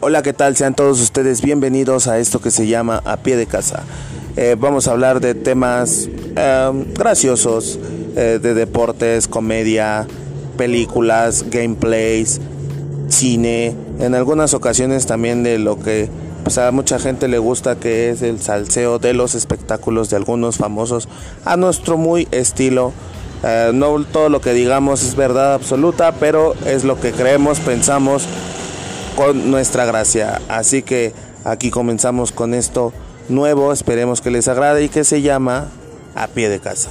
Hola, ¿qué tal? Sean todos ustedes bienvenidos a esto que se llama A Pie de Casa. Eh, vamos a hablar de temas em, graciosos, eh, de deportes, comedia, películas, gameplays, cine, en algunas ocasiones también de lo que pues, a mucha gente le gusta que es el salseo de los espectáculos de algunos famosos a nuestro muy estilo. Eh, no todo lo que digamos es verdad absoluta, pero es lo que creemos, pensamos con nuestra gracia. Así que aquí comenzamos con esto nuevo, esperemos que les agrade y que se llama A pie de casa.